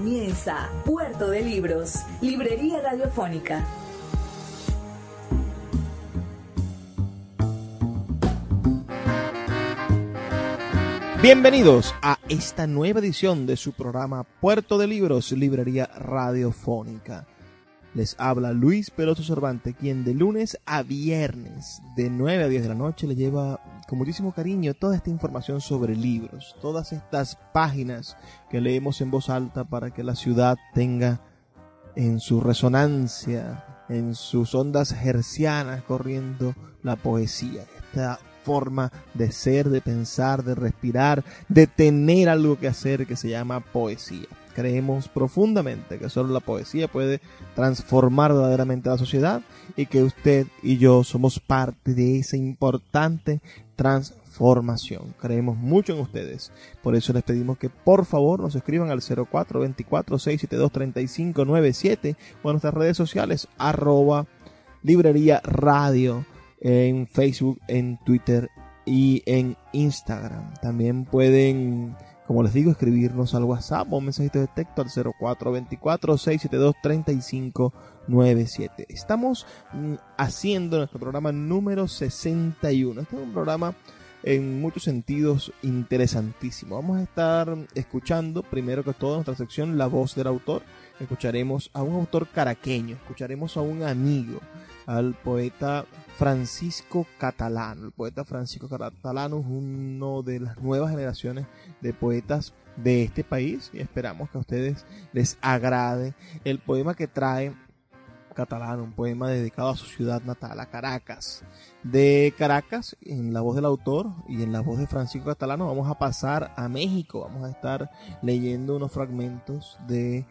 Comienza Puerto de Libros, Librería Radiofónica. Bienvenidos a esta nueva edición de su programa Puerto de Libros, Librería Radiofónica. Les habla Luis Peloso Cervantes, quien de lunes a viernes, de 9 a 10 de la noche, le lleva con muchísimo cariño toda esta información sobre libros, todas estas páginas que leemos en voz alta para que la ciudad tenga en su resonancia, en sus ondas hercianas corriendo la poesía, esta forma de ser, de pensar, de respirar, de tener algo que hacer que se llama poesía. Creemos profundamente que solo la poesía puede transformar verdaderamente la sociedad y que usted y yo somos parte de esa importante transformación. Creemos mucho en ustedes. Por eso les pedimos que por favor nos escriban al 0424-672-3597 o a nuestras redes sociales arroba librería radio en Facebook, en Twitter y en Instagram. También pueden, como les digo, escribirnos al WhatsApp o un mensajito de texto al 0424-672-3597. Estamos mm, haciendo nuestro programa número 61. Este es un programa en muchos sentidos interesantísimo. Vamos a estar escuchando, primero que todo, nuestra sección La voz del autor. Escucharemos a un autor caraqueño, escucharemos a un amigo, al poeta Francisco Catalano. El poeta Francisco Catalano es uno de las nuevas generaciones de poetas de este país y esperamos que a ustedes les agrade el poema que trae Catalano, un poema dedicado a su ciudad natal, a Caracas. De Caracas, en la voz del autor y en la voz de Francisco Catalano, vamos a pasar a México. Vamos a estar leyendo unos fragmentos de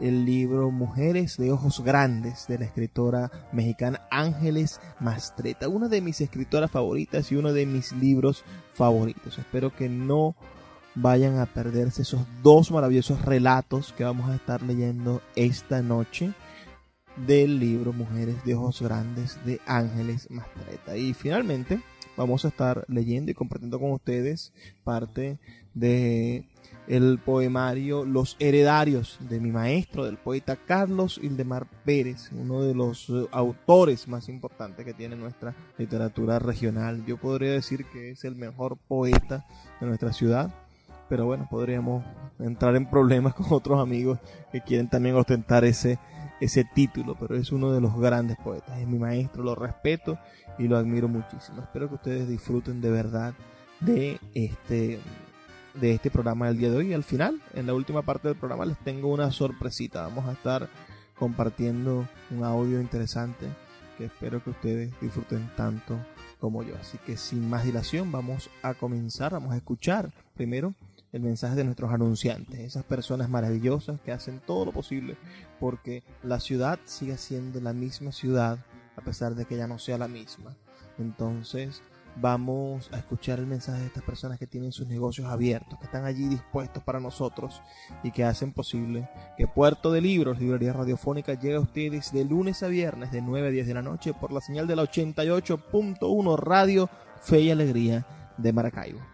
el libro Mujeres de Ojos Grandes de la escritora mexicana Ángeles Mastreta, una de mis escritoras favoritas y uno de mis libros favoritos. Espero que no vayan a perderse esos dos maravillosos relatos que vamos a estar leyendo esta noche del libro Mujeres de Ojos Grandes de Ángeles Mastreta. Y finalmente vamos a estar leyendo y compartiendo con ustedes parte de el poemario Los Heredarios de mi maestro, del poeta Carlos Ildemar Pérez, uno de los eh, autores más importantes que tiene nuestra literatura regional. Yo podría decir que es el mejor poeta de nuestra ciudad, pero bueno, podríamos entrar en problemas con otros amigos que quieren también ostentar ese, ese título, pero es uno de los grandes poetas, es mi maestro, lo respeto y lo admiro muchísimo. Espero que ustedes disfruten de verdad de este de este programa del día de hoy. Y al final, en la última parte del programa, les tengo una sorpresita. Vamos a estar compartiendo un audio interesante que espero que ustedes disfruten tanto como yo. Así que sin más dilación, vamos a comenzar, vamos a escuchar primero el mensaje de nuestros anunciantes, esas personas maravillosas que hacen todo lo posible porque la ciudad siga siendo la misma ciudad a pesar de que ya no sea la misma. Entonces, vamos a escuchar el mensaje de estas personas que tienen sus negocios abiertos, que están allí dispuestos para nosotros y que hacen posible que Puerto de Libros, Librería Radiofónica, llegue a ustedes de lunes a viernes de 9 a 10 de la noche por la señal de la 88.1 Radio Fe y Alegría de Maracaibo.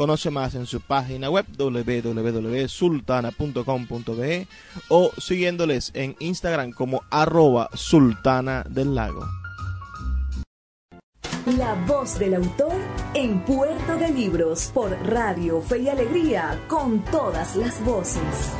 Conoce más en su página web www.sultana.com.be o siguiéndoles en Instagram como arroba sultana del lago. La voz del autor en Puerto de Libros por Radio Fe y Alegría con todas las voces.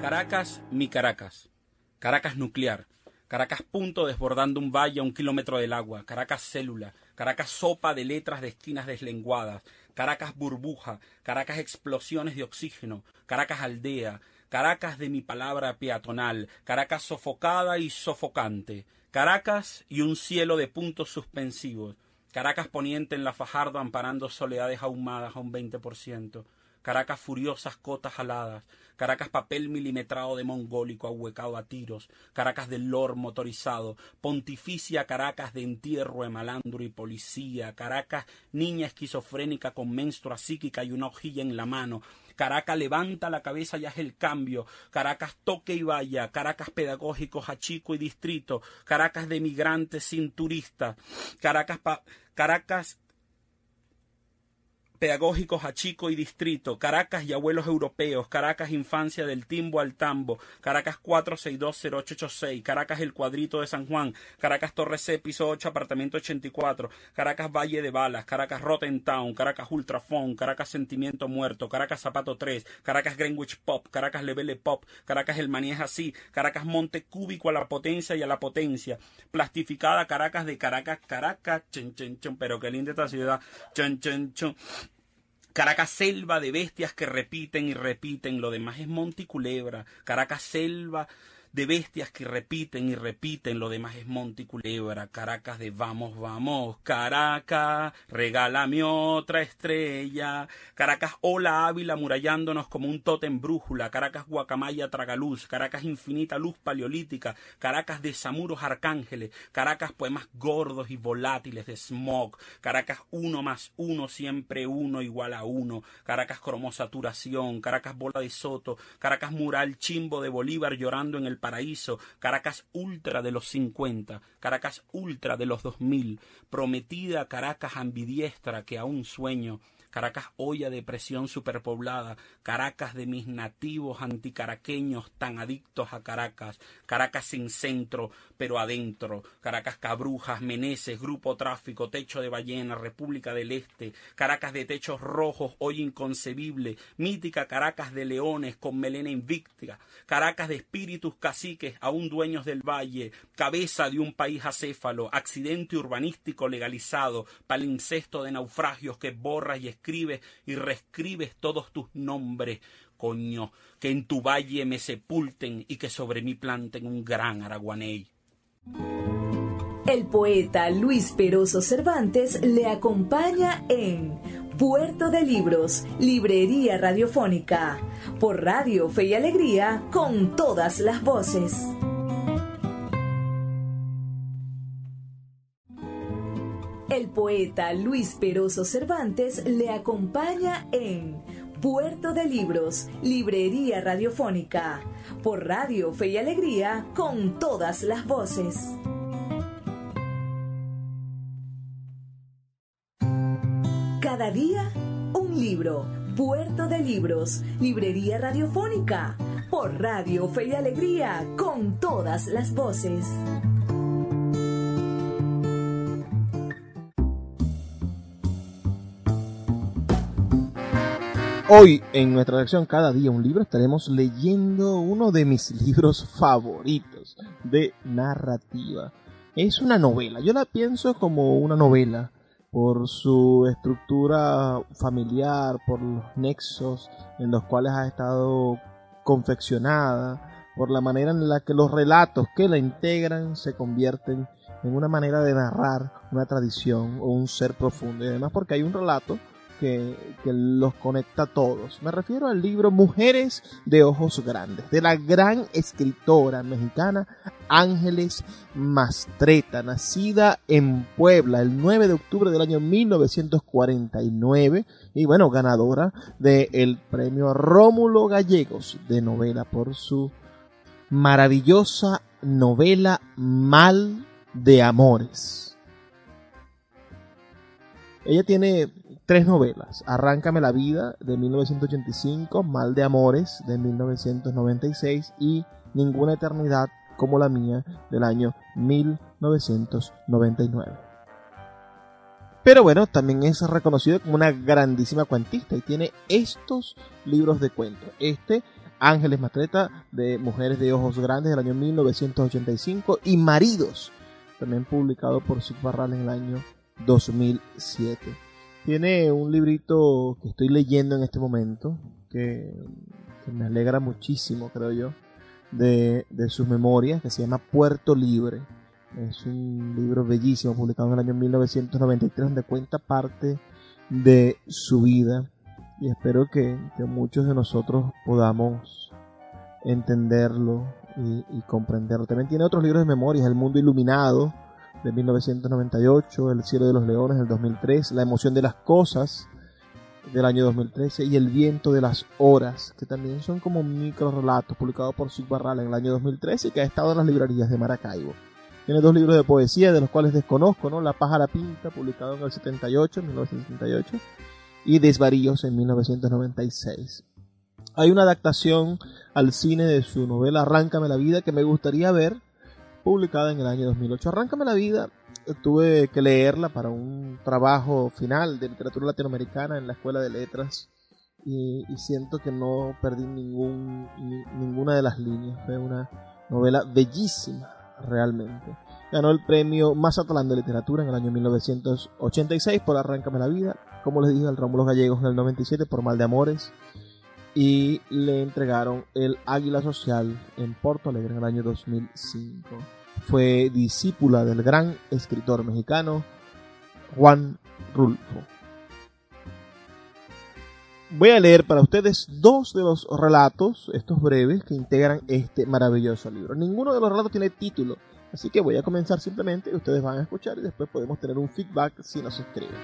Caracas, mi Caracas. Caracas nuclear. Caracas punto desbordando un valle a un kilómetro del agua. Caracas célula. Caracas sopa de letras de esquinas deslenguadas. Caracas burbuja. Caracas explosiones de oxígeno. Caracas aldea. Caracas de mi palabra peatonal. Caracas sofocada y sofocante. Caracas y un cielo de puntos suspensivos. Caracas poniente en la Fajardo amparando soledades ahumadas a un 20%. Caracas furiosas cotas aladas, Caracas papel milimetrado de mongólico ahuecado a tiros, Caracas del lor motorizado, pontificia Caracas de entierro de malandro y policía, Caracas niña esquizofrénica con menstrua psíquica y una hojilla en la mano, Caracas levanta la cabeza y hace el cambio, Caracas toque y vaya, Caracas pedagógicos a chico y distrito, Caracas de migrantes sin turistas, Caracas, Caracas pedagógicos a chico y distrito, Caracas y abuelos europeos, Caracas infancia del timbo al tambo, Caracas 4620886, Caracas el cuadrito de San Juan, Caracas Torre C, piso 8, apartamento 84, Caracas Valle de Balas, Caracas Rotten Town, Caracas Ultrafon, Caracas Sentimiento Muerto, Caracas Zapato 3, Caracas Greenwich Pop, Caracas Levele Pop, Caracas El Maní así, Caracas Monte Cúbico a la potencia y a la potencia, plastificada Caracas de Caracas, Caracas, chen, chen, chen, pero qué linda esta ciudad, chen, chen, chen. Caracas selva de bestias que repiten y repiten, lo demás es Monticulebra. Caracas selva de bestias que repiten y repiten, lo demás es Monte Caracas de vamos, vamos, Caracas, regálame otra estrella, Caracas hola Ávila murallándonos como un tótem brújula, Caracas guacamaya tragaluz, Caracas infinita luz paleolítica, Caracas de samuros arcángeles, Caracas poemas gordos y volátiles de smog, Caracas uno más uno siempre uno igual a uno, Caracas cromosaturación, Caracas bola de soto, Caracas mural chimbo de Bolívar llorando en el paraíso, Caracas ultra de los 50, Caracas ultra de los 2000, prometida Caracas ambidiestra que aún sueño, Caracas olla de presión superpoblada, Caracas de mis nativos anticaraqueños tan adictos a Caracas, Caracas sin centro, pero adentro, Caracas Cabrujas, Meneses, Grupo Tráfico, Techo de Ballena, República del Este, Caracas de techos rojos, hoy inconcebible, mítica Caracas de leones con melena invicta, Caracas de espíritus caciques, aún dueños del valle, cabeza de un país acéfalo, accidente urbanístico legalizado, palincesto de naufragios que borras y escribes y reescribes todos tus nombres, coño, que en tu valle me sepulten y que sobre mí planten un gran araguaney. El poeta Luis Peroso Cervantes le acompaña en Puerto de Libros, Librería Radiofónica, por Radio Fe y Alegría, con todas las voces. El poeta Luis Peroso Cervantes le acompaña en Puerto de Libros, Librería Radiofónica, por Radio Fe y Alegría, con todas las voces. Cada día, un libro. Puerto de Libros, Librería Radiofónica, por Radio Fe y Alegría, con todas las voces. Hoy en nuestra sección Cada día un libro estaremos leyendo uno de mis libros favoritos de narrativa. Es una novela, yo la pienso como una novela por su estructura familiar, por los nexos en los cuales ha estado confeccionada, por la manera en la que los relatos que la integran se convierten en una manera de narrar una tradición o un ser profundo. Y además porque hay un relato que, los conecta a todos. Me refiero al libro Mujeres de Ojos Grandes, de la gran escritora mexicana Ángeles Mastreta, nacida en Puebla el 9 de octubre del año 1949 y bueno, ganadora del premio Rómulo Gallegos de novela por su maravillosa novela Mal de Amores. Ella tiene tres novelas. Arráncame la vida de 1985, Mal de Amores de 1996 y Ninguna Eternidad como la mía del año 1999. Pero bueno, también es reconocido como una grandísima cuentista y tiene estos libros de cuentos. Este, Ángeles Matreta, de Mujeres de Ojos Grandes, del año 1985, y Maridos, también publicado por Barral en el año 2007. Tiene un librito que estoy leyendo en este momento, que, me alegra muchísimo, creo yo, de, de sus memorias, que se llama Puerto Libre es un libro bellísimo, publicado en el año 1993, donde cuenta parte de su vida. Y espero que, muchos de nosotros podamos entenderlo y, comprenderlo. También tiene otros libros de memorias, El Mundo Iluminado, de 1998, El Cielo de los Leones, del 2003, La Emoción de las Cosas, del año 2013, y El Viento de las Horas, que también son como micro relatos publicados por Sig Barral en el año 2013 y que ha estado en las librerías de Maracaibo. Tiene dos libros de poesía, de los cuales desconozco, ¿no? La paja la pinta, publicado en el 78, 1978, y Desvaríos en 1996. Hay una adaptación al cine de su novela Arráncame la vida que me gustaría ver, publicada en el año 2008. Arráncame la vida, tuve que leerla para un trabajo final de literatura latinoamericana en la Escuela de Letras y, siento que no perdí ninguna de las líneas. Fue una novela bellísima, realmente. Ganó el premio Mazatlán de Literatura en el año 1986 por Arráncame la Vida, como les dije, al Rómulo Gallegos en el 97 por Mal de Amores, y le entregaron el Águila Social en Porto Alegre en el año 2005. Fue discípula del gran escritor mexicano Juan Rulfo. Voy a leer para ustedes dos de los relatos, estos breves, que integran este maravilloso libro. Ninguno de los relatos tiene título, así que voy a comenzar simplemente y ustedes van a escuchar y después podemos tener un feedback si nos escriben.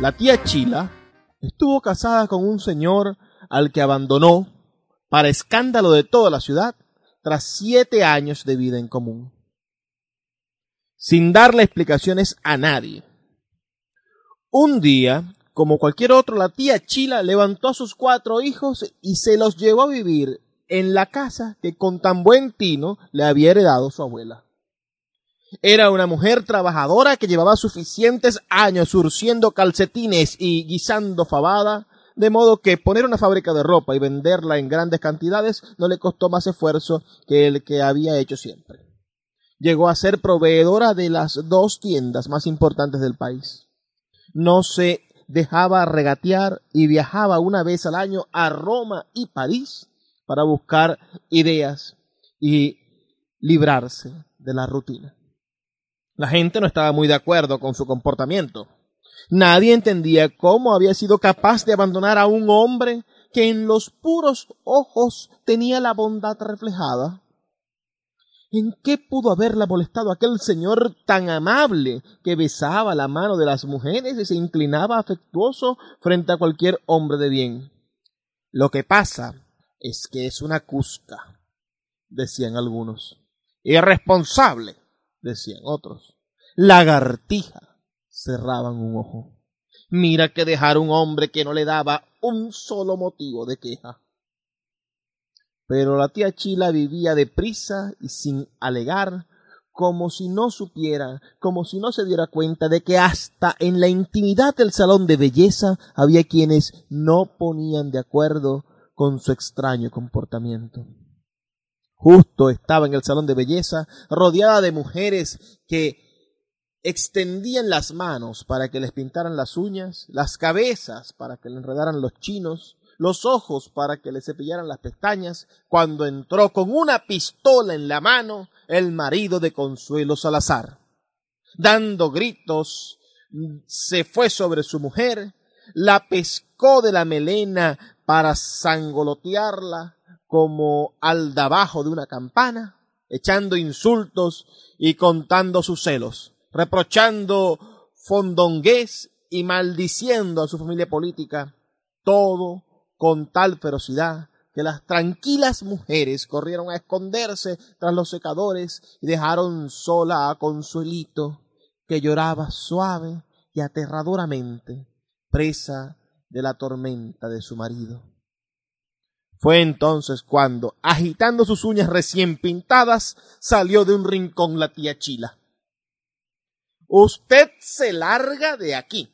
La tía Chila estuvo casada con un señor al que abandonó, para escándalo de toda la ciudad, tras siete años de vida en común, sin darle explicaciones a nadie. Un día, como cualquier otro, la tía Chila levantó a sus cuatro hijos y se los llevó a vivir en la casa que con tan buen tino le había heredado su abuela. Era una mujer trabajadora que llevaba suficientes años surciendo calcetines y guisando fabada, de modo que poner una fábrica de ropa y venderla en grandes cantidades no le costó más esfuerzo que el que había hecho siempre. Llegó a ser proveedora de las dos tiendas más importantes del país. No se dejaba regatear y viajaba una vez al año a Roma y París para buscar ideas y librarse de la rutina. La gente no estaba muy de acuerdo con su comportamiento. Nadie entendía cómo había sido capaz de abandonar a un hombre que en los puros ojos tenía la bondad reflejada ¿En qué pudo haberla molestado aquel señor tan amable que besaba la mano de las mujeres y se inclinaba afectuoso frente a cualquier hombre de bien? Lo que pasa es que es una cusca, decían algunos. Irresponsable, decían otros. Lagartija, cerraban un ojo. Mira que dejar un hombre que no le daba un solo motivo de queja. Pero la tía Chila vivía deprisa y sin alegar, como si no supiera, como si no se diera cuenta de que hasta en la intimidad del salón de belleza había quienes no ponían de acuerdo con su extraño comportamiento. Justo estaba en el salón de belleza, rodeada de mujeres que extendían las manos para que les pintaran las uñas, las cabezas para que le enredaran los chinos, los ojos para que le cepillaran las pestañas, cuando entró con una pistola en la mano el marido de Consuelo Salazar. Dando gritos, se fue sobre su mujer, la pescó de la melena para sangolotearla como al de abajo de una campana, echando insultos y contando sus celos, reprochando fondongués y maldiciendo a su familia política, todo con tal ferocidad que las tranquilas mujeres corrieron a esconderse tras los secadores y dejaron sola a Consuelito, que lloraba suave y aterradoramente, presa de la tormenta de su marido. Fue entonces cuando, agitando sus uñas recién pintadas, salió de un rincón la tía Chila. Usted se larga de aquí,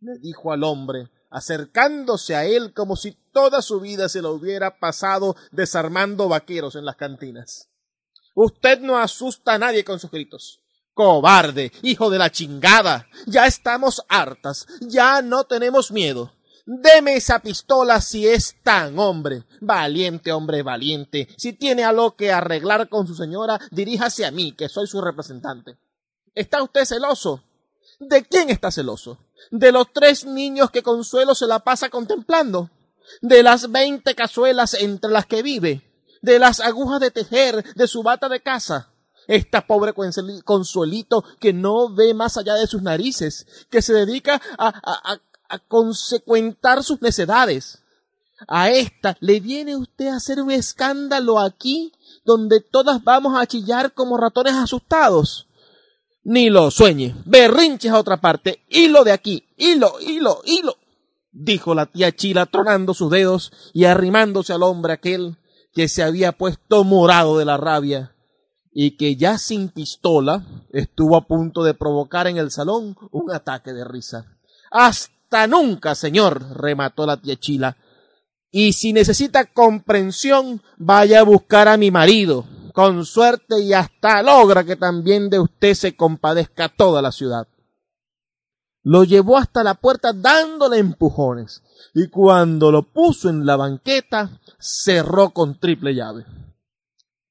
le dijo al hombre, acercándose a él como si toda su vida se lo hubiera pasado desarmando vaqueros en las cantinas. Usted no asusta a nadie con sus gritos. Cobarde, hijo de la chingada. Ya estamos hartas. Ya no tenemos miedo. Deme esa pistola si es tan hombre. Valiente, hombre, valiente. Si tiene algo que arreglar con su señora, diríjase a mí, que soy su representante. ¿Está usted celoso? ¿De quién está celoso? ¿De los tres niños que Consuelo se la pasa contemplando? ¿De las veinte cazuelas entre las que vive? ¿De las agujas de tejer de su bata de casa? Esta pobre Consuelito que no ve más allá de sus narices, que se dedica a, a, a consecuentar sus necedades. A esta le viene usted a hacer un escándalo aquí donde todas vamos a chillar como ratones asustados. Ni lo sueñe. Berrinches a otra parte. Hilo de aquí. Hilo, hilo, hilo. dijo la tía Chila tronando sus dedos y arrimándose al hombre aquel que se había puesto morado de la rabia y que ya sin pistola estuvo a punto de provocar en el salón un ataque de risa. Hasta hasta nunca, señor, remató la tía Chila. Y si necesita comprensión, vaya a buscar a mi marido. Con suerte y hasta logra que también de usted se compadezca toda la ciudad. Lo llevó hasta la puerta dándole empujones y cuando lo puso en la banqueta cerró con triple llave.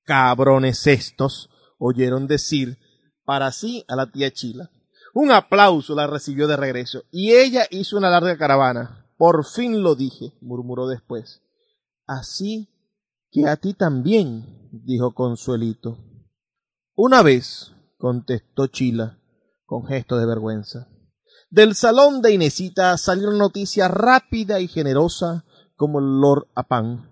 Cabrones estos, oyeron decir para sí a la tía Chila. Un aplauso la recibió de regreso, y ella hizo una larga caravana. Por fin lo dije, murmuró después. Así que a ti también, dijo Consuelito. Una vez, contestó Chila, con gesto de vergüenza. Del salón de Inesita salió una noticia rápida y generosa como el Lord Apán.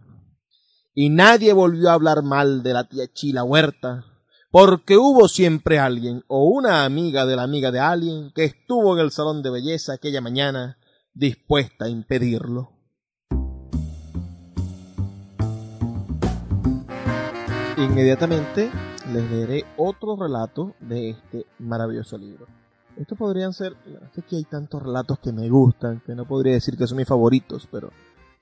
Y nadie volvió a hablar mal de la tía Chila Huerta, porque hubo siempre alguien o una amiga de la amiga de alguien que estuvo en el salón de belleza aquella mañana dispuesta a impedirlo. Inmediatamente les leeré otro relato de este maravilloso libro. Estos podrían ser, es que hay tantos relatos que me gustan, que no podría decir que son mis favoritos, pero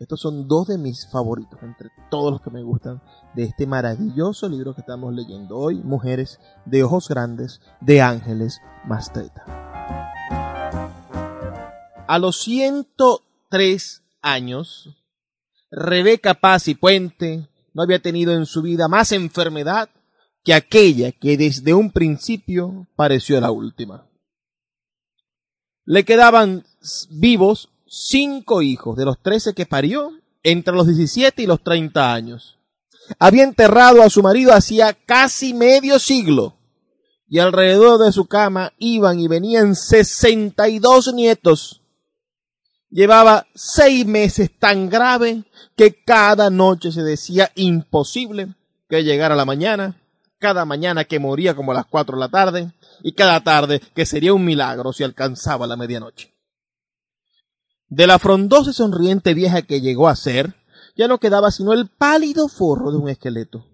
estos son dos de mis favoritos, entre todos los que me gustan, de este maravilloso libro que estamos leyendo hoy, Mujeres de Ojos Grandes, de Ángeles Mastreta. A los 103 años, Rebeca Paz y Puente no había tenido en su vida más enfermedad que aquella que desde un principio pareció la última. Le quedaban vivos cinco hijos de los trece que parió entre los diecisiete y los treinta años. Había enterrado a su marido hacía casi medio siglo y alrededor de su cama iban y venían sesenta y dos nietos. Llevaba seis meses tan grave que cada noche se decía imposible que llegara la mañana, cada mañana que moría como a las cuatro de la tarde y cada tarde que sería un milagro si alcanzaba la medianoche. De la frondosa y sonriente vieja que llegó a ser, ya no quedaba sino el pálido forro de un esqueleto.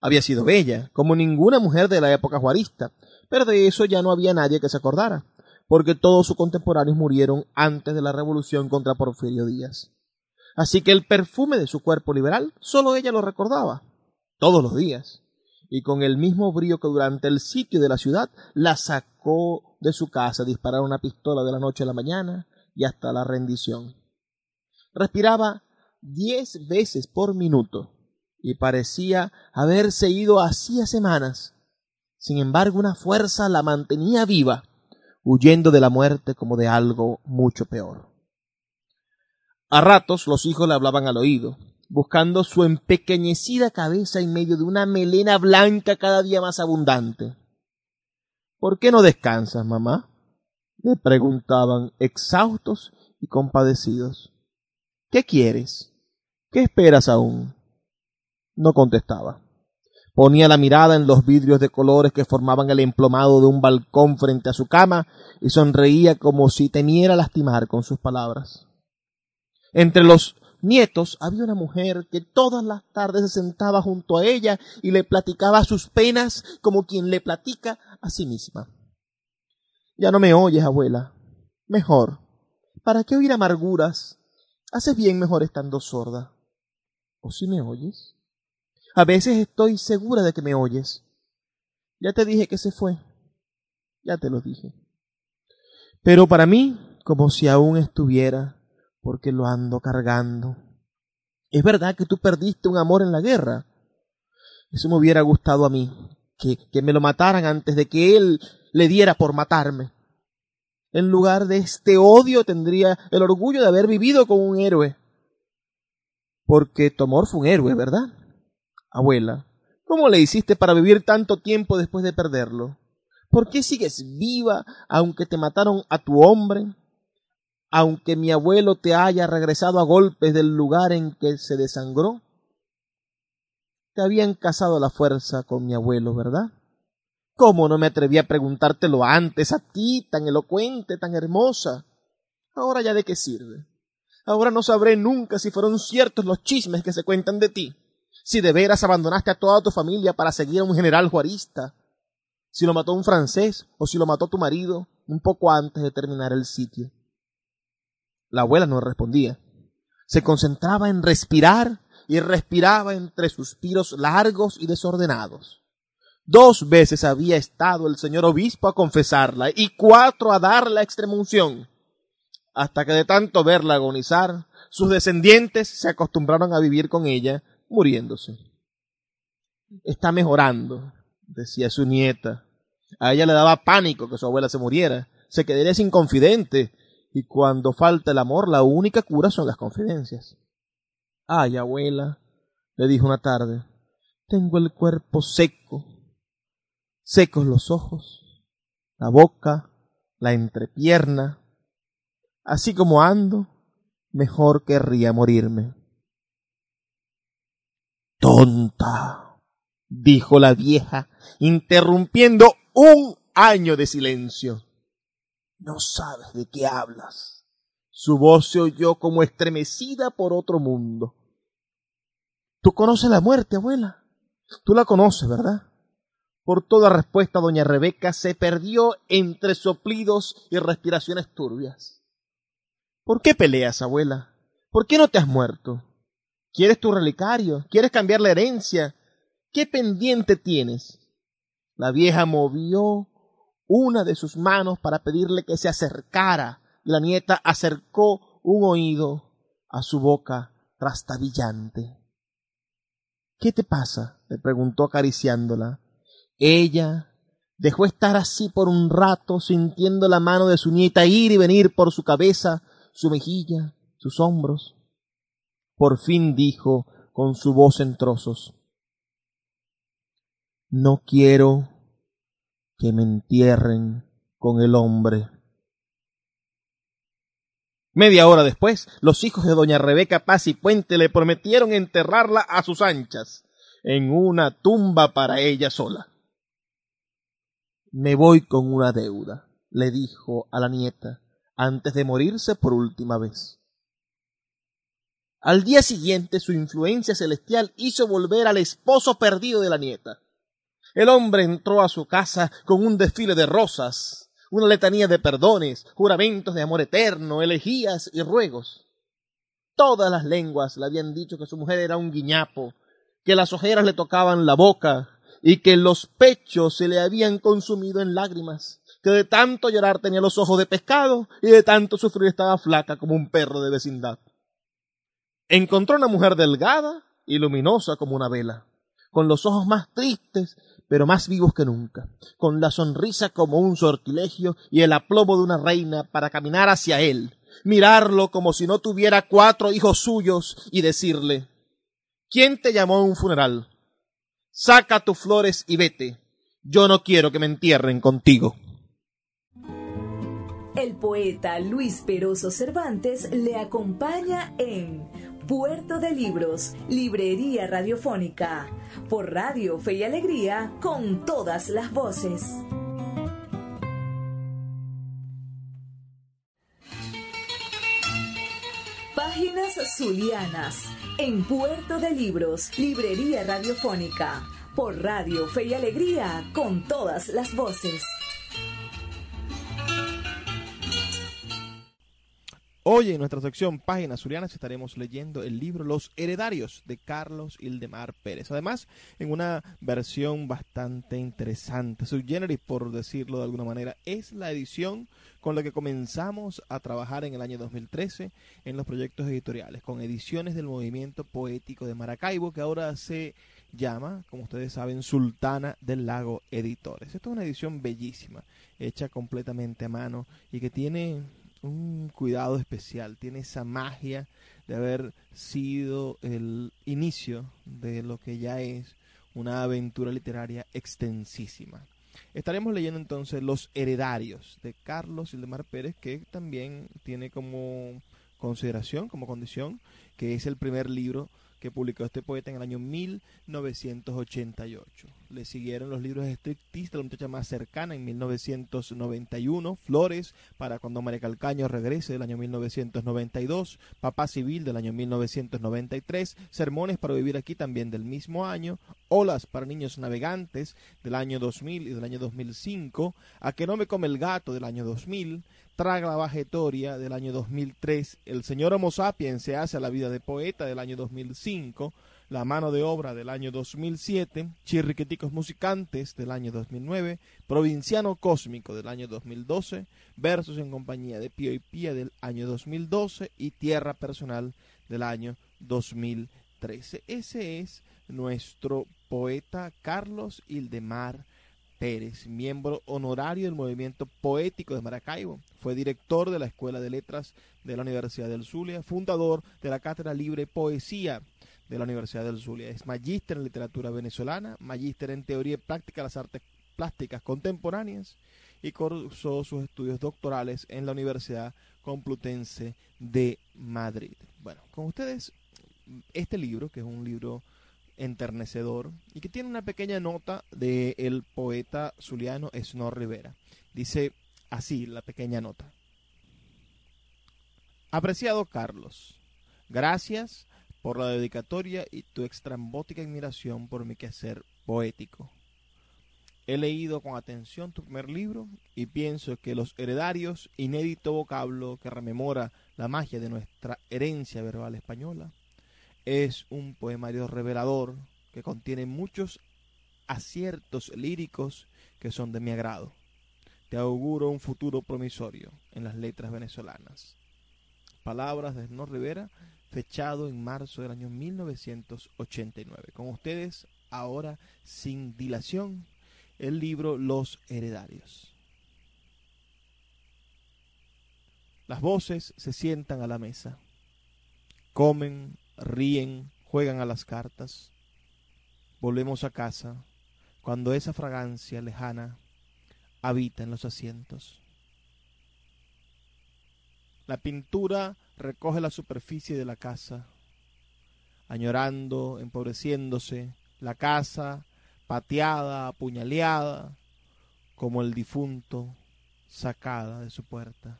Había sido bella, como ninguna mujer de la época juarista, pero de eso ya no había nadie que se acordara, porque todos sus contemporáneos murieron antes de la revolución contra Porfirio Díaz. Así que el perfume de su cuerpo liberal solo ella lo recordaba, todos los días, y con el mismo brío que durante el sitio de la ciudad la sacó de su casa a disparar una pistola de la noche a la mañana, y hasta la rendición. Respiraba diez veces por minuto y parecía haberse ido hacía semanas. Sin embargo, una fuerza la mantenía viva, huyendo de la muerte como de algo mucho peor. A ratos los hijos le hablaban al oído, buscando su empequeñecida cabeza en medio de una melena blanca cada día más abundante. ¿Por qué no descansas, mamá? Le preguntaban exhaustos y compadecidos. ¿Qué quieres? ¿Qué esperas aún? No contestaba. Ponía la mirada en los vidrios de colores que formaban el emplomado de un balcón frente a su cama y sonreía como si temiera lastimar con sus palabras. Entre los nietos había una mujer que todas las tardes se sentaba junto a ella y le platicaba sus penas como quien le platica a sí misma. Ya no me oyes, abuela. Mejor. ¿Para qué oír amarguras? Haces bien mejor estando sorda. ¿O si me oyes? A veces estoy segura de que me oyes. Ya te dije que se fue. Ya te lo dije. Pero para mí, como si aún estuviera, porque lo ando cargando. Es verdad que tú perdiste un amor en la guerra. Eso me hubiera gustado a mí, que, que me lo mataran antes de que él le diera por matarme. En lugar de este odio tendría el orgullo de haber vivido con un héroe. Porque tu amor fue un héroe, ¿verdad? Abuela, ¿cómo le hiciste para vivir tanto tiempo después de perderlo? ¿Por qué sigues viva aunque te mataron a tu hombre? Aunque mi abuelo te haya regresado a golpes del lugar en que se desangró. Te habían casado a la fuerza con mi abuelo, ¿verdad? ¿Cómo no me atreví a preguntártelo antes a ti, tan elocuente, tan hermosa? Ahora ya de qué sirve. Ahora no sabré nunca si fueron ciertos los chismes que se cuentan de ti, si de veras abandonaste a toda tu familia para seguir a un general juarista, si lo mató un francés o si lo mató tu marido un poco antes de terminar el sitio. La abuela no respondía. Se concentraba en respirar y respiraba entre suspiros largos y desordenados. Dos veces había estado el señor obispo a confesarla y cuatro a dar la extremunción, hasta que de tanto verla agonizar, sus descendientes se acostumbraron a vivir con ella, muriéndose. Está mejorando, decía su nieta. A ella le daba pánico que su abuela se muriera. Se quedaría sin confidente. Y cuando falta el amor, la única cura son las confidencias. Ay, abuela, le dijo una tarde, tengo el cuerpo seco, secos los ojos, la boca, la entrepierna. Así como ando, mejor querría morirme. Tonta, dijo la vieja, interrumpiendo un año de silencio. No sabes de qué hablas. Su voz se oyó como estremecida por otro mundo. Tú conoces la muerte, abuela. Tú la conoces, ¿verdad? Por toda respuesta, doña Rebeca se perdió entre soplidos y respiraciones turbias. ¿Por qué peleas, abuela? ¿Por qué no te has muerto? ¿Quieres tu relicario? ¿Quieres cambiar la herencia? ¿Qué pendiente tienes? La vieja movió una de sus manos para pedirle que se acercara. La nieta acercó un oído a su boca trastabillante. ¿Qué te pasa? le preguntó acariciándola. Ella dejó estar así por un rato, sintiendo la mano de su nieta ir y venir por su cabeza, su mejilla, sus hombros. Por fin dijo con su voz en trozos no quiero que me entierren con el hombre. Media hora después, los hijos de doña Rebeca Paz y Puente le prometieron enterrarla a sus anchas, en una tumba para ella sola. Me voy con una deuda, le dijo a la nieta, antes de morirse por última vez. Al día siguiente su influencia celestial hizo volver al esposo perdido de la nieta. El hombre entró a su casa con un desfile de rosas, una letanía de perdones, juramentos de amor eterno, elegías y ruegos. Todas las lenguas le habían dicho que su mujer era un guiñapo, que las ojeras le tocaban la boca y que los pechos se le habían consumido en lágrimas, que de tanto llorar tenía los ojos de pescado y de tanto sufrir estaba flaca como un perro de vecindad. Encontró una mujer delgada y luminosa como una vela, con los ojos más tristes pero más vivos que nunca, con la sonrisa como un sortilegio y el aplomo de una reina para caminar hacia él, mirarlo como si no tuviera cuatro hijos suyos y decirle ¿Quién te llamó a un funeral? Saca tus flores y vete. Yo no quiero que me entierren contigo. El poeta Luis Peroso Cervantes le acompaña en Puerto de Libros, Librería Radiofónica, por Radio Fe y Alegría, con todas las voces. Páginas Zulianas, en Puerto de Libros, Librería Radiofónica, por Radio Fe y Alegría, con todas las voces. Hoy en nuestra sección Páginas Zulianas estaremos leyendo el libro Los Heredarios de Carlos Ildemar Pérez. Además, en una versión bastante interesante, su generis por decirlo de alguna manera, es la edición con la que comenzamos a trabajar en el año 2013 en los proyectos editoriales, con ediciones del movimiento poético de Maracaibo, que ahora se llama, como ustedes saben, Sultana del Lago Editores. Esta es una edición bellísima, hecha completamente a mano y que tiene un cuidado especial, tiene esa magia de haber sido el inicio de lo que ya es una aventura literaria extensísima. Estaremos leyendo entonces Los Heredarios de Carlos Ildemar Pérez, que también tiene como consideración, como condición, que es el primer libro que publicó este poeta en el año 1988. Le siguieron los libros estrictistas, La muchacha más cercana en 1991, Flores para cuando María Calcaño regrese del año 1992, Papá Civil del año 1993, Sermones para vivir aquí también del mismo año, Olas para niños navegantes del año 2000 y del año 2005, A que no me come el gato del año 2000, Traga la Vagetoria del año 2003, El señor Homo sapiens se hace a la vida de poeta del año 2005, La mano de obra del año 2007, Chirriqueticos musicantes del año 2009, Provinciano cósmico del año 2012, Versos en compañía de Pío y Pía del año 2012 y Tierra personal del año 2013. Ese es nuestro poeta Carlos Ildemar Pérez, miembro honorario del movimiento poético de Maracaibo. Fue director de la Escuela de Letras de la Universidad del Zulia, fundador de la Cátedra Libre Poesía de la Universidad del Zulia. Es magíster en literatura venezolana, magíster en teoría y práctica de las artes plásticas contemporáneas y cursó sus estudios doctorales en la Universidad Complutense de Madrid. Bueno, con ustedes este libro, que es un libro enternecedor y que tiene una pequeña nota del el poeta zuliano Snor Rivera. Dice así la pequeña nota. Apreciado Carlos, gracias por la dedicatoria y tu extrambótica admiración por mi quehacer poético. He leído con atención tu primer libro y pienso que los heredarios, inédito vocablo que rememora la magia de nuestra herencia verbal española, es un poemario revelador que contiene muchos aciertos líricos que son de mi agrado. Te auguro un futuro promisorio en las letras venezolanas. Palabras de Hernán Rivera, fechado en marzo del año 1989. Con ustedes, ahora sin dilación, el libro Los Heredarios. Las voces se sientan a la mesa, comen, ríen, juegan a las cartas. Volvemos a casa cuando esa fragancia lejana habita en los asientos. La pintura recoge la superficie de la casa, añorando, empobreciéndose, la casa pateada, apuñaleada, como el difunto sacada de su puerta.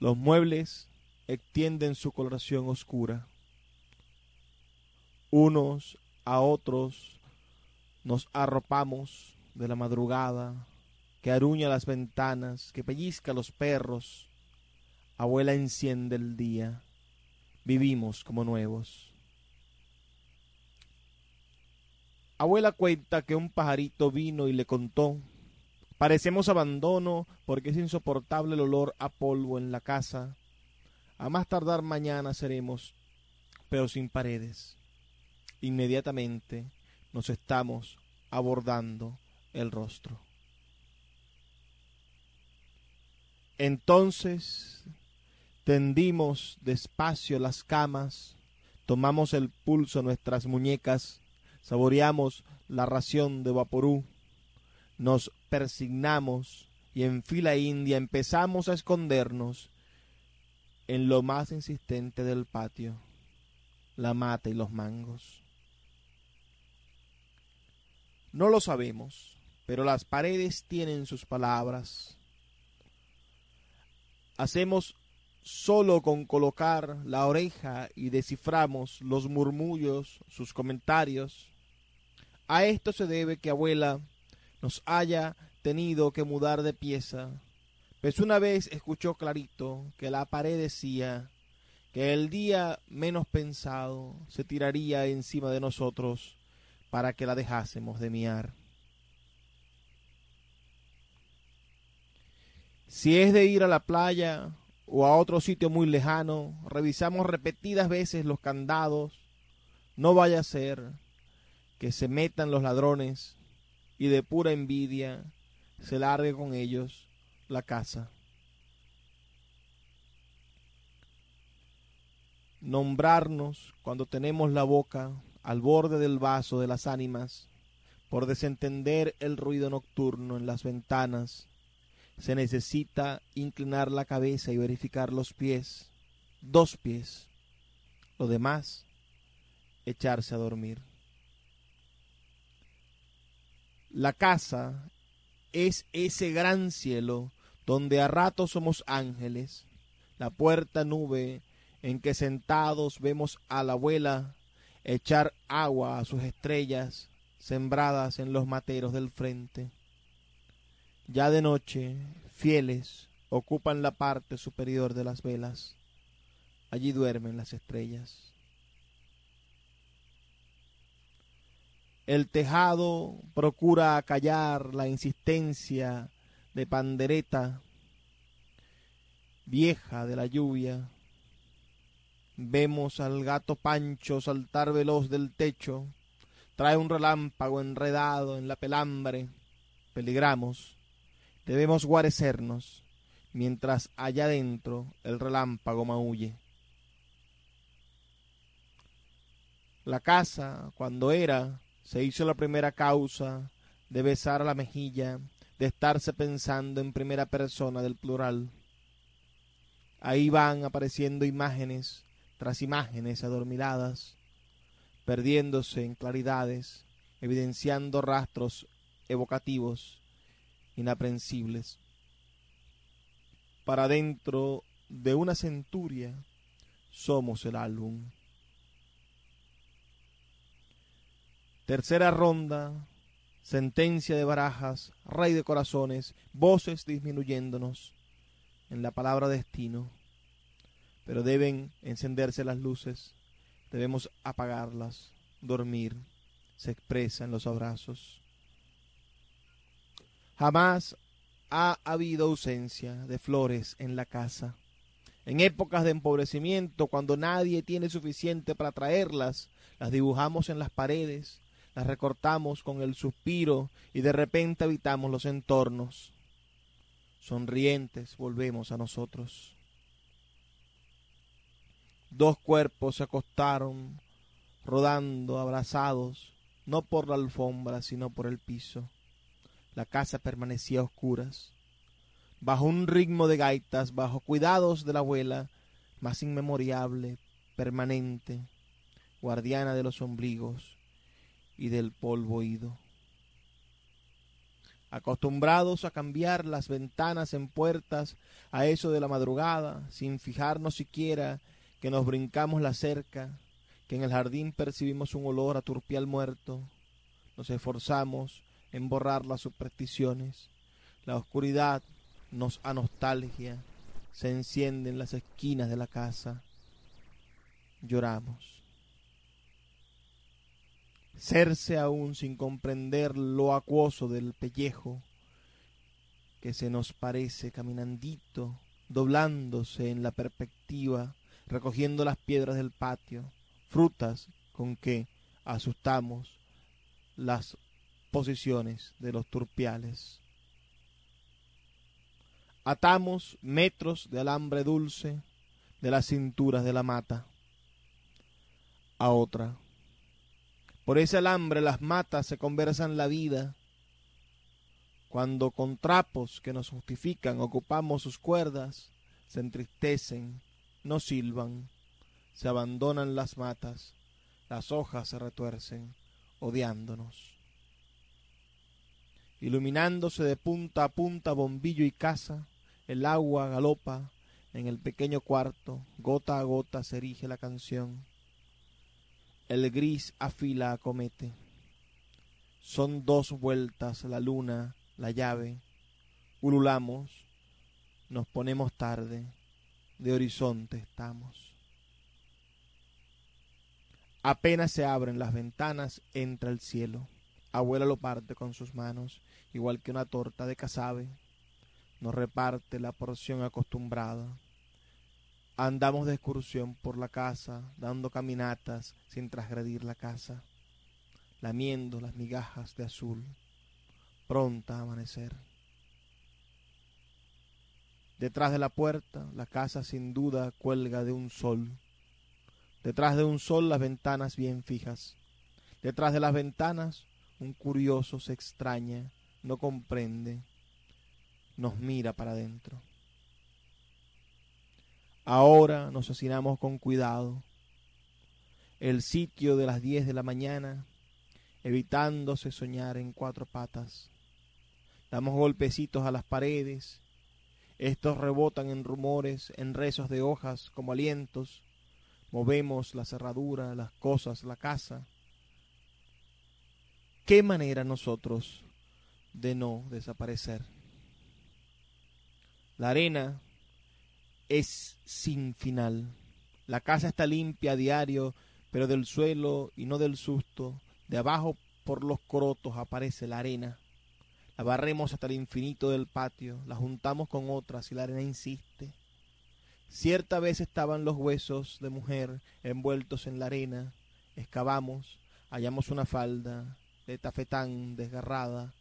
Los muebles extienden su coloración oscura. Unos a otros nos arropamos de la madrugada que aruña las ventanas, que pellizca los perros. Abuela enciende el día. Vivimos como nuevos. Abuela cuenta que un pajarito vino y le contó. Parecemos abandono porque es insoportable el olor a polvo en la casa. A más tardar mañana seremos, pero sin paredes. Inmediatamente nos estamos abordando el rostro. Entonces tendimos despacio las camas, tomamos el pulso a nuestras muñecas, saboreamos la ración de vaporú, nos persignamos y en fila india empezamos a escondernos en lo más insistente del patio, la mata y los mangos. No lo sabemos, pero las paredes tienen sus palabras. hacemos solo con colocar la oreja y desciframos los murmullos, sus comentarios. A esto se debe que abuela nos haya tenido que mudar de pieza, pues una vez escuchó clarito que la pared decía que el día menos pensado se tiraría encima de nosotros para que la dejásemos de miar. Si es de ir a la playa o a otro sitio muy lejano, revisamos repetidas veces los candados. No vaya a ser que se metan los ladrones y de pura envidia se largue con ellos la casa. Nombrarnos cuando tenemos la boca al borde del vaso de las ánimas, por desentender el ruido nocturno en las ventanas, se necesita inclinar la cabeza y verificar los pies, dos pies, lo demás, echarse a dormir. La casa es ese gran cielo donde a ratos somos ángeles, la puerta nube en que sentados vemos a la abuela echar agua a sus estrellas sembradas en los materos del frente. Ya de noche, fieles ocupan la parte superior de las velas. Allí duermen las estrellas. El tejado procura acallar la insistencia de pandereta vieja de la lluvia. Vemos al gato Pancho saltar veloz del techo. Trae un relámpago enredado en la pelambre. Peligramos. Debemos guarecernos mientras allá dentro el relámpago maulle. La casa, cuando era se hizo la primera causa de besar a la mejilla, de estarse pensando en primera persona del plural. Ahí van apareciendo imágenes tras imágenes adormiladas, perdiéndose en claridades, evidenciando rastros evocativos, inaprensibles. Para dentro de una centuria somos el álbum. Tercera ronda, sentencia de barajas, rey de corazones, voces disminuyéndonos en la palabra destino. Pero deben encenderse las luces, debemos apagarlas, dormir, se expresa en los abrazos. Jamás ha habido ausencia de flores en la casa. En épocas de empobrecimiento, cuando nadie tiene suficiente para traerlas, las dibujamos en las paredes, las recortamos con el suspiro y de repente habitamos los entornos. Sonrientes volvemos a nosotros. Dos cuerpos se acostaron, rodando, abrazados, no por la alfombra, sino por el piso. La casa permanecía a oscuras, bajo un ritmo de gaitas, bajo cuidados de la abuela, más inmemoriable, permanente, guardiana de los ombligos, y del polvo oído. Acostumbrados a cambiar las ventanas en puertas a eso de la madrugada, sin fijarnos siquiera que nos brincamos la cerca, que en el jardín percibimos un olor a turpial muerto, nos esforzamos en borrar las supersticiones. La oscuridad nos a nostalgia, se enciende en las esquinas de la casa. Lloramos serse aún sin comprender lo acuoso del pellejo que se nos parece caminandito, doblándose en la perspectiva, recogiendo las piedras del patio, frutas con que asustamos las posiciones de los turpiales. Atamos metros de alambre dulce de las cinturas de la mata a otra por ese alambre las matas se conversan la vida. Cuando con trapos que nos justifican ocupamos sus cuerdas, se entristecen, no silban, se abandonan las matas, las hojas se retuercen, odiándonos. Iluminándose de punta a punta bombillo y casa, el agua galopa, En el pequeño cuarto, gota a gota se erige la canción. El gris afila acomete. Son dos vueltas la luna, la llave. Ululamos, nos ponemos tarde, de horizonte estamos. Apenas se abren las ventanas, entra el cielo. Abuela lo parte con sus manos, igual que una torta de casabe. Nos reparte la porción acostumbrada. Andamos de excursión por la casa, dando caminatas sin transgredir la casa, lamiendo las migajas de azul, pronta a amanecer. Detrás de la puerta, la casa sin duda cuelga de un sol. Detrás de un sol las ventanas bien fijas. Detrás de las ventanas un curioso se extraña, no comprende, nos mira para adentro. Ahora nos asesinamos con cuidado. El sitio de las diez de la mañana, evitándose soñar en cuatro patas. Damos golpecitos a las paredes. Estos rebotan en rumores, en rezos de hojas como alientos. Movemos la cerradura, las cosas, la casa qué manera nosotros de no desaparecer. La arena es sin final. La casa está limpia a diario, pero del suelo y no del susto, de abajo por los crotos aparece la arena. La barremos hasta el infinito del patio, la juntamos con otras y la arena insiste. Cierta vez estaban los huesos de mujer envueltos en la arena, excavamos, hallamos una falda, de tafetán desgarrada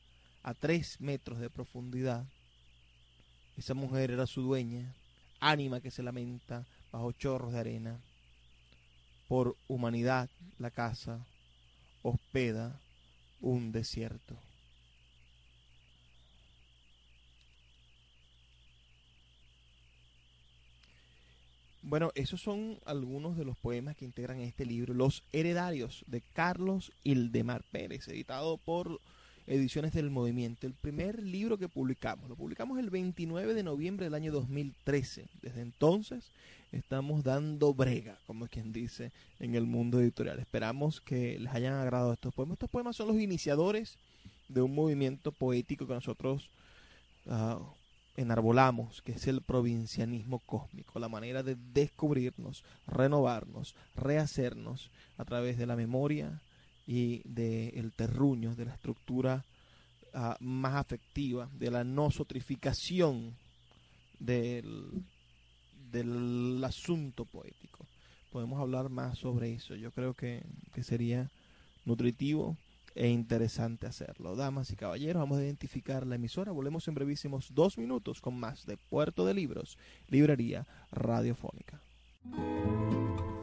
a tres metros de profundidad. Esa mujer era su dueña, ánima que se lamenta bajo chorros de arena. Por humanidad la casa hospeda un desierto. Bueno, esos son algunos de los poemas que integran este libro, Los Heredarios, de Carlos Ildemar Pérez, editado por Ediciones del Movimiento. El primer libro que publicamos, lo publicamos el 29 de noviembre del año 2013. Desde entonces estamos dando brega, como quien dice, en el mundo editorial. Esperamos que les hayan agradado estos poemas. Estos poemas son los iniciadores de un movimiento poético que nosotros... Uh, enarbolamos, que es el provincianismo cósmico, la manera de descubrirnos, renovarnos, rehacernos a través de la memoria y del terruño, de la estructura uh, más afectiva, de la nosotrificación del, del asunto poético. Podemos hablar más sobre eso. Yo creo que, que sería nutritivo e interesante hacerlo. Damas y caballeros, vamos a identificar la emisora. Volvemos en brevísimos dos minutos con más de Puerto de Libros, Librería Radiofónica.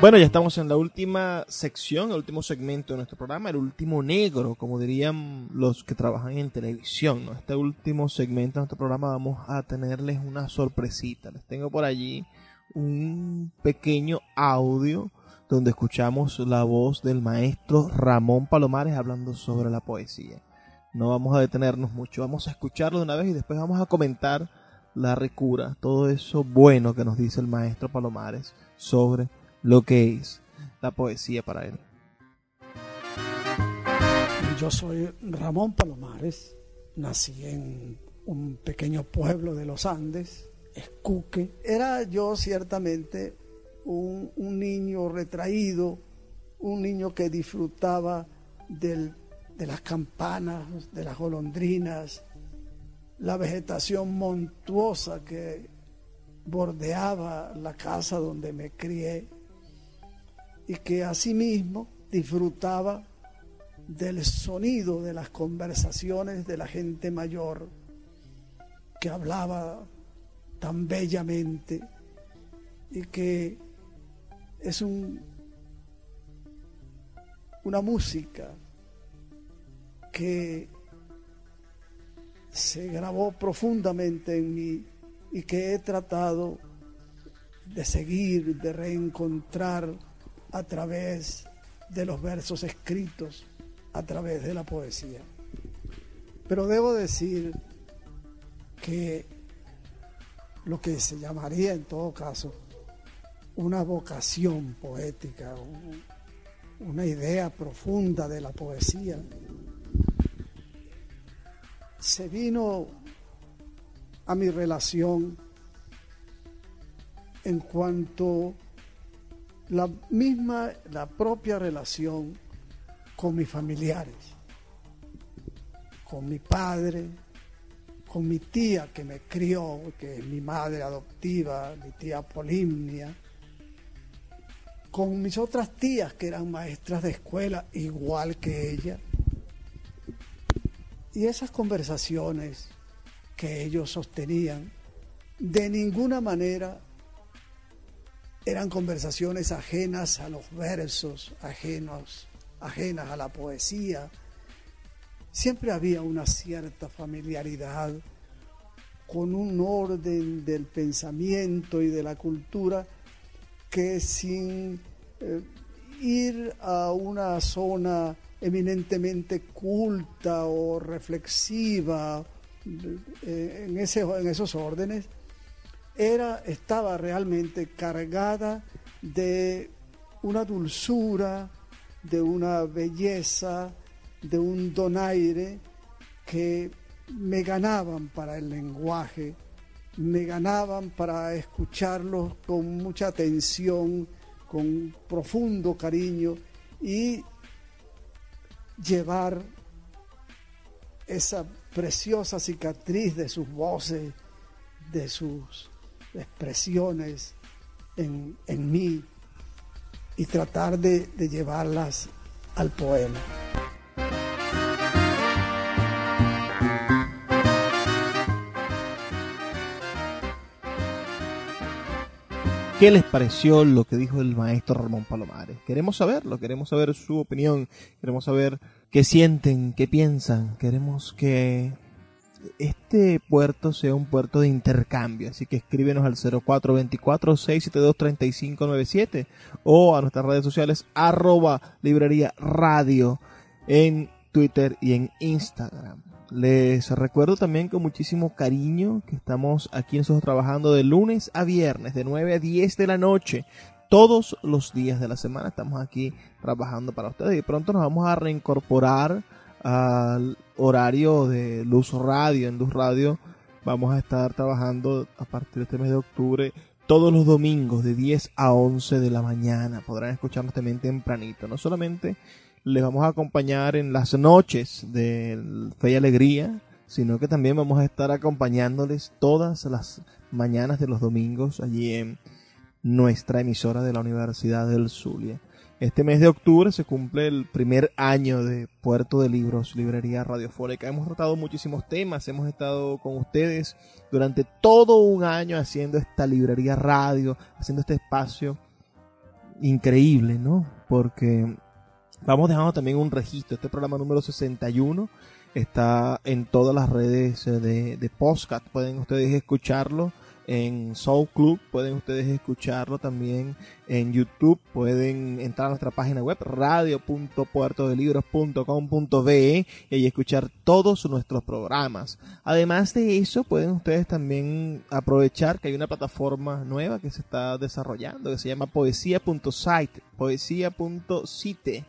Bueno, ya estamos en la última sección, el último segmento de nuestro programa, el último negro, como dirían los que trabajan en televisión. Este último segmento de nuestro programa vamos a tenerles una sorpresita. Les tengo por allí un pequeño audio donde escuchamos la voz del maestro Ramón Palomares hablando sobre la poesía. No vamos a detenernos mucho, vamos a escucharlo de una vez y después vamos a comentar la recura, todo eso bueno que nos dice el maestro Palomares sobre lo que es la poesía para él. Yo soy Ramón Palomares, nací en un pequeño pueblo de los Andes, Escuque. Era yo ciertamente un, niño retraído, un niño que disfrutaba de las campanas, de las golondrinas, la vegetación montuosa que bordeaba la casa donde me crié y que asimismo disfrutaba del sonido de las conversaciones de la gente mayor que hablaba tan bellamente y que es un, una música que se grabó profundamente en mí y que he tratado de seguir, de reencontrar a través de los versos escritos, a través de la poesía. Pero debo decir que lo que se llamaría en todo caso una vocación poética, una idea profunda de la poesía, se vino a mi relación en cuanto la misma, la propia relación con mis familiares, con mi padre, con mi tía que me crió, que es mi madre adoptiva, mi tía Polimnia, con mis otras tías que eran maestras de escuela igual que ella. Y esas conversaciones que ellos sostenían, de ninguna manera eran conversaciones ajenas a los versos, ajenos, ajenas a la poesía, siempre había una cierta familiaridad con un orden del pensamiento y de la cultura que sin eh, ir a una zona eminentemente culta o reflexiva eh, en, ese, en esos órdenes, era, estaba realmente cargada de una dulzura, de una belleza, de un donaire que me ganaban para el lenguaje, me ganaban para escucharlos con mucha atención, con profundo cariño y llevar esa preciosa cicatriz de sus voces, de sus expresiones en, mí y tratar de llevarlas al poema. ¿Qué les pareció lo que dijo el maestro Ramón Palomares? Queremos saberlo, queremos saber su opinión, queremos saber qué sienten, qué piensan, queremos que este puerto sea un puerto de intercambio, así que escríbenos al 0424-672-3597 o a nuestras redes sociales arroba librería radio en Twitter y en Instagram. Les recuerdo también con muchísimo cariño que estamos aquí nosotros trabajando de lunes a viernes, de 9 a 10 de la noche. Todos los días de la semana estamos aquí trabajando para ustedes y pronto nos vamos a reincorporar al horario de Luz Radio. En Luz Radio vamos a estar trabajando a partir de este mes de octubre todos los domingos de 10 a 11 de la mañana. Podrán escucharnos también tempranito. No solamente les vamos a acompañar en las noches de Fe y Alegría, sino que también vamos a estar acompañándoles todas las mañanas de los domingos allí en nuestra emisora de la Universidad del Zulia. Este mes de octubre se cumple el primer año de Puerto de Libros, Librería Radiofónica. Hemos tratado muchísimos temas, hemos estado con ustedes durante todo un año haciendo esta librería radio, haciendo este espacio increíble, ¿no? Porque Vamos dejando también un registro. Este programa número 61 está en todas las redes de, de podcast. Pueden ustedes escucharlo en Soul Club, pueden ustedes escucharlo también en YouTube, pueden entrar a nuestra página web radio.puertodelibros.com.be y escuchar todos nuestros programas. Además de eso, pueden ustedes también aprovechar que hay una plataforma nueva que se está desarrollando que se llama poesía.site, poesía.site,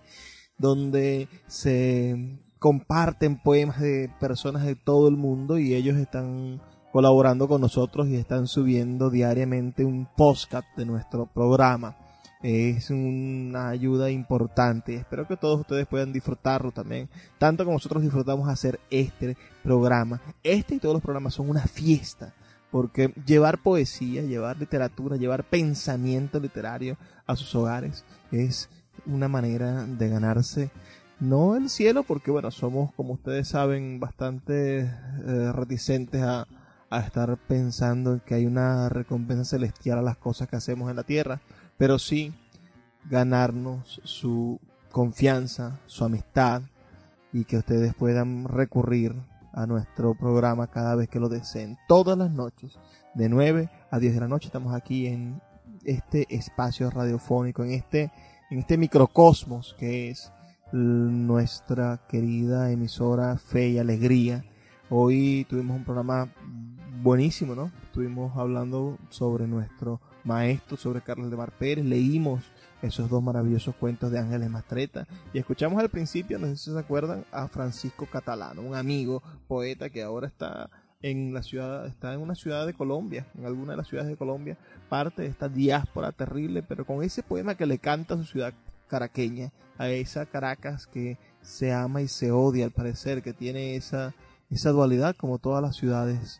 donde se comparten poemas de personas de todo el mundo y ellos están colaborando con nosotros y están subiendo diariamente un podcast de nuestro programa. Es una ayuda importante. Espero que todos ustedes puedan disfrutarlo también, tanto como nosotros disfrutamos hacer este programa. Este y todos los programas son una fiesta, porque llevar poesía, llevar literatura, llevar pensamiento literario a sus hogares es una manera de ganarse no el cielo, porque bueno, somos, como ustedes saben, bastante eh, reticentes a, a estar pensando que hay una recompensa celestial a las cosas que hacemos en la tierra, pero sí ganarnos su confianza, su amistad y que ustedes puedan recurrir a nuestro programa cada vez que lo deseen. Todas las noches, de 9 a 10 de la noche, estamos aquí en este espacio radiofónico, en este, en este microcosmos que es nuestra querida emisora Fe y Alegría. Hoy tuvimos un programa buenísimo, ¿no? Estuvimos hablando sobre nuestro maestro, sobre Carlos de Mar Pérez, leímos esos dos maravillosos cuentos de Ángeles Mastreta y escuchamos al principio, no sé si se acuerdan, a Francisco Catalano, un amigo poeta que ahora está en la ciudad, está en una ciudad de Colombia, en alguna de las ciudades de Colombia, parte de esta diáspora terrible, pero con ese poema que le canta a su ciudad caraqueña, a esa Caracas que se ama y se odia al parecer, que tiene esa, esa dualidad como todas las ciudades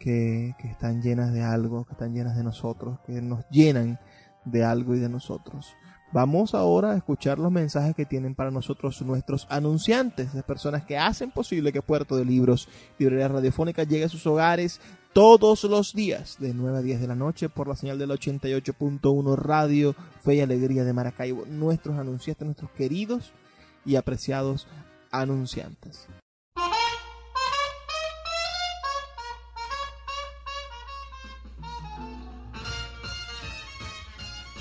que, están llenas de algo, que están llenas de nosotros, que nos llenan de algo y de nosotros. Vamos ahora a escuchar los mensajes que tienen para nosotros nuestros anunciantes, de personas que hacen posible que Puerto de Libros, Librería Radiofónica, llegue a sus hogares todos los días, de 9 a 10 de la noche, por la señal del 88.1 Radio Fe y Alegría de Maracaibo. Nuestros anunciantes, nuestros queridos y apreciados anunciantes.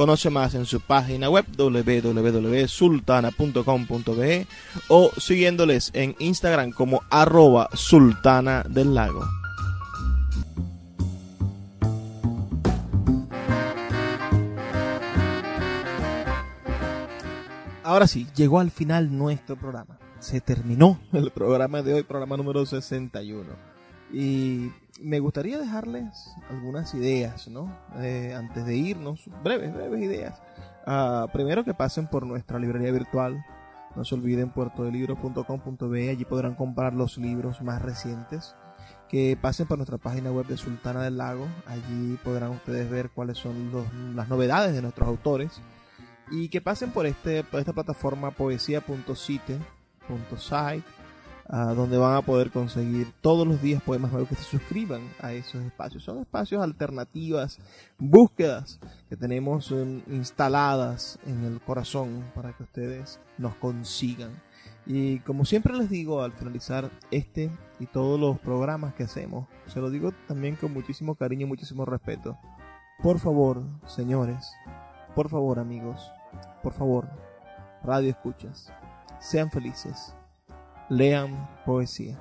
Conoce más en su página web www.sultana.com.be o siguiéndoles en Instagram como arroba sultana del lago. Ahora sí, llegó al final nuestro programa. Se terminó el programa de hoy, programa número 61. Y me gustaría dejarles algunas ideas, ¿no? Eh, antes de irnos, breves, breves ideas. Uh, primero que pasen por nuestra librería virtual. No se olviden puertodelibro.com.be, allí podrán comprar los libros más recientes. Que pasen por nuestra página web de Sultana del Lago, allí podrán ustedes ver cuáles son los, las novedades de nuestros autores. Y que pasen por, este, por esta plataforma poesía.site.site donde van a poder conseguir todos los días poemas nuevos que se suscriban a esos espacios. Son espacios alternativas, búsquedas que tenemos em, instaladas en el corazón para que ustedes nos consigan. Y como siempre les digo al finalizar este y todos los programas que hacemos, se lo digo también con muchísimo cariño y muchísimo respeto. Por favor, señores, por favor amigos, por favor, radio escuchas, sean felices lean poesía.